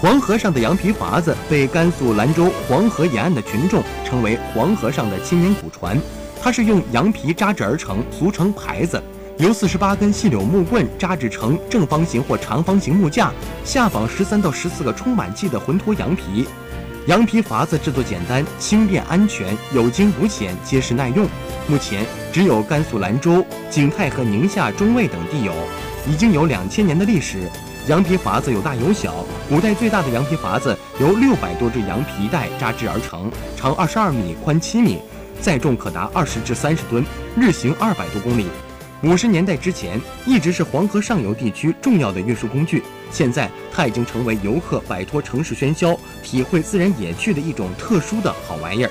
黄河上的羊皮筏子被甘肃兰州黄河沿岸的群众称为“黄河上的千年古船”。它是用羊皮扎制而成，俗称牌子，由四十八根细柳木棍扎制成正方形或长方形木架，下绑十三到十四个充满气的浑脱羊皮。羊皮筏子制作简单、轻便、安全，有惊无险，结实耐用。目前只有甘肃兰州、景泰和宁夏中卫等地有，已经有两千年的历史。羊皮筏子有大有小，古代最大的羊皮筏子由六百多只羊皮带扎制而成，长二十二米，宽七米，载重可达二十至三十吨，日行二百多公里。五十年代之前，一直是黄河上游地区重要的运输工具，现在它已经成为游客摆脱城市喧嚣、体会自然野趣的一种特殊的好玩意儿。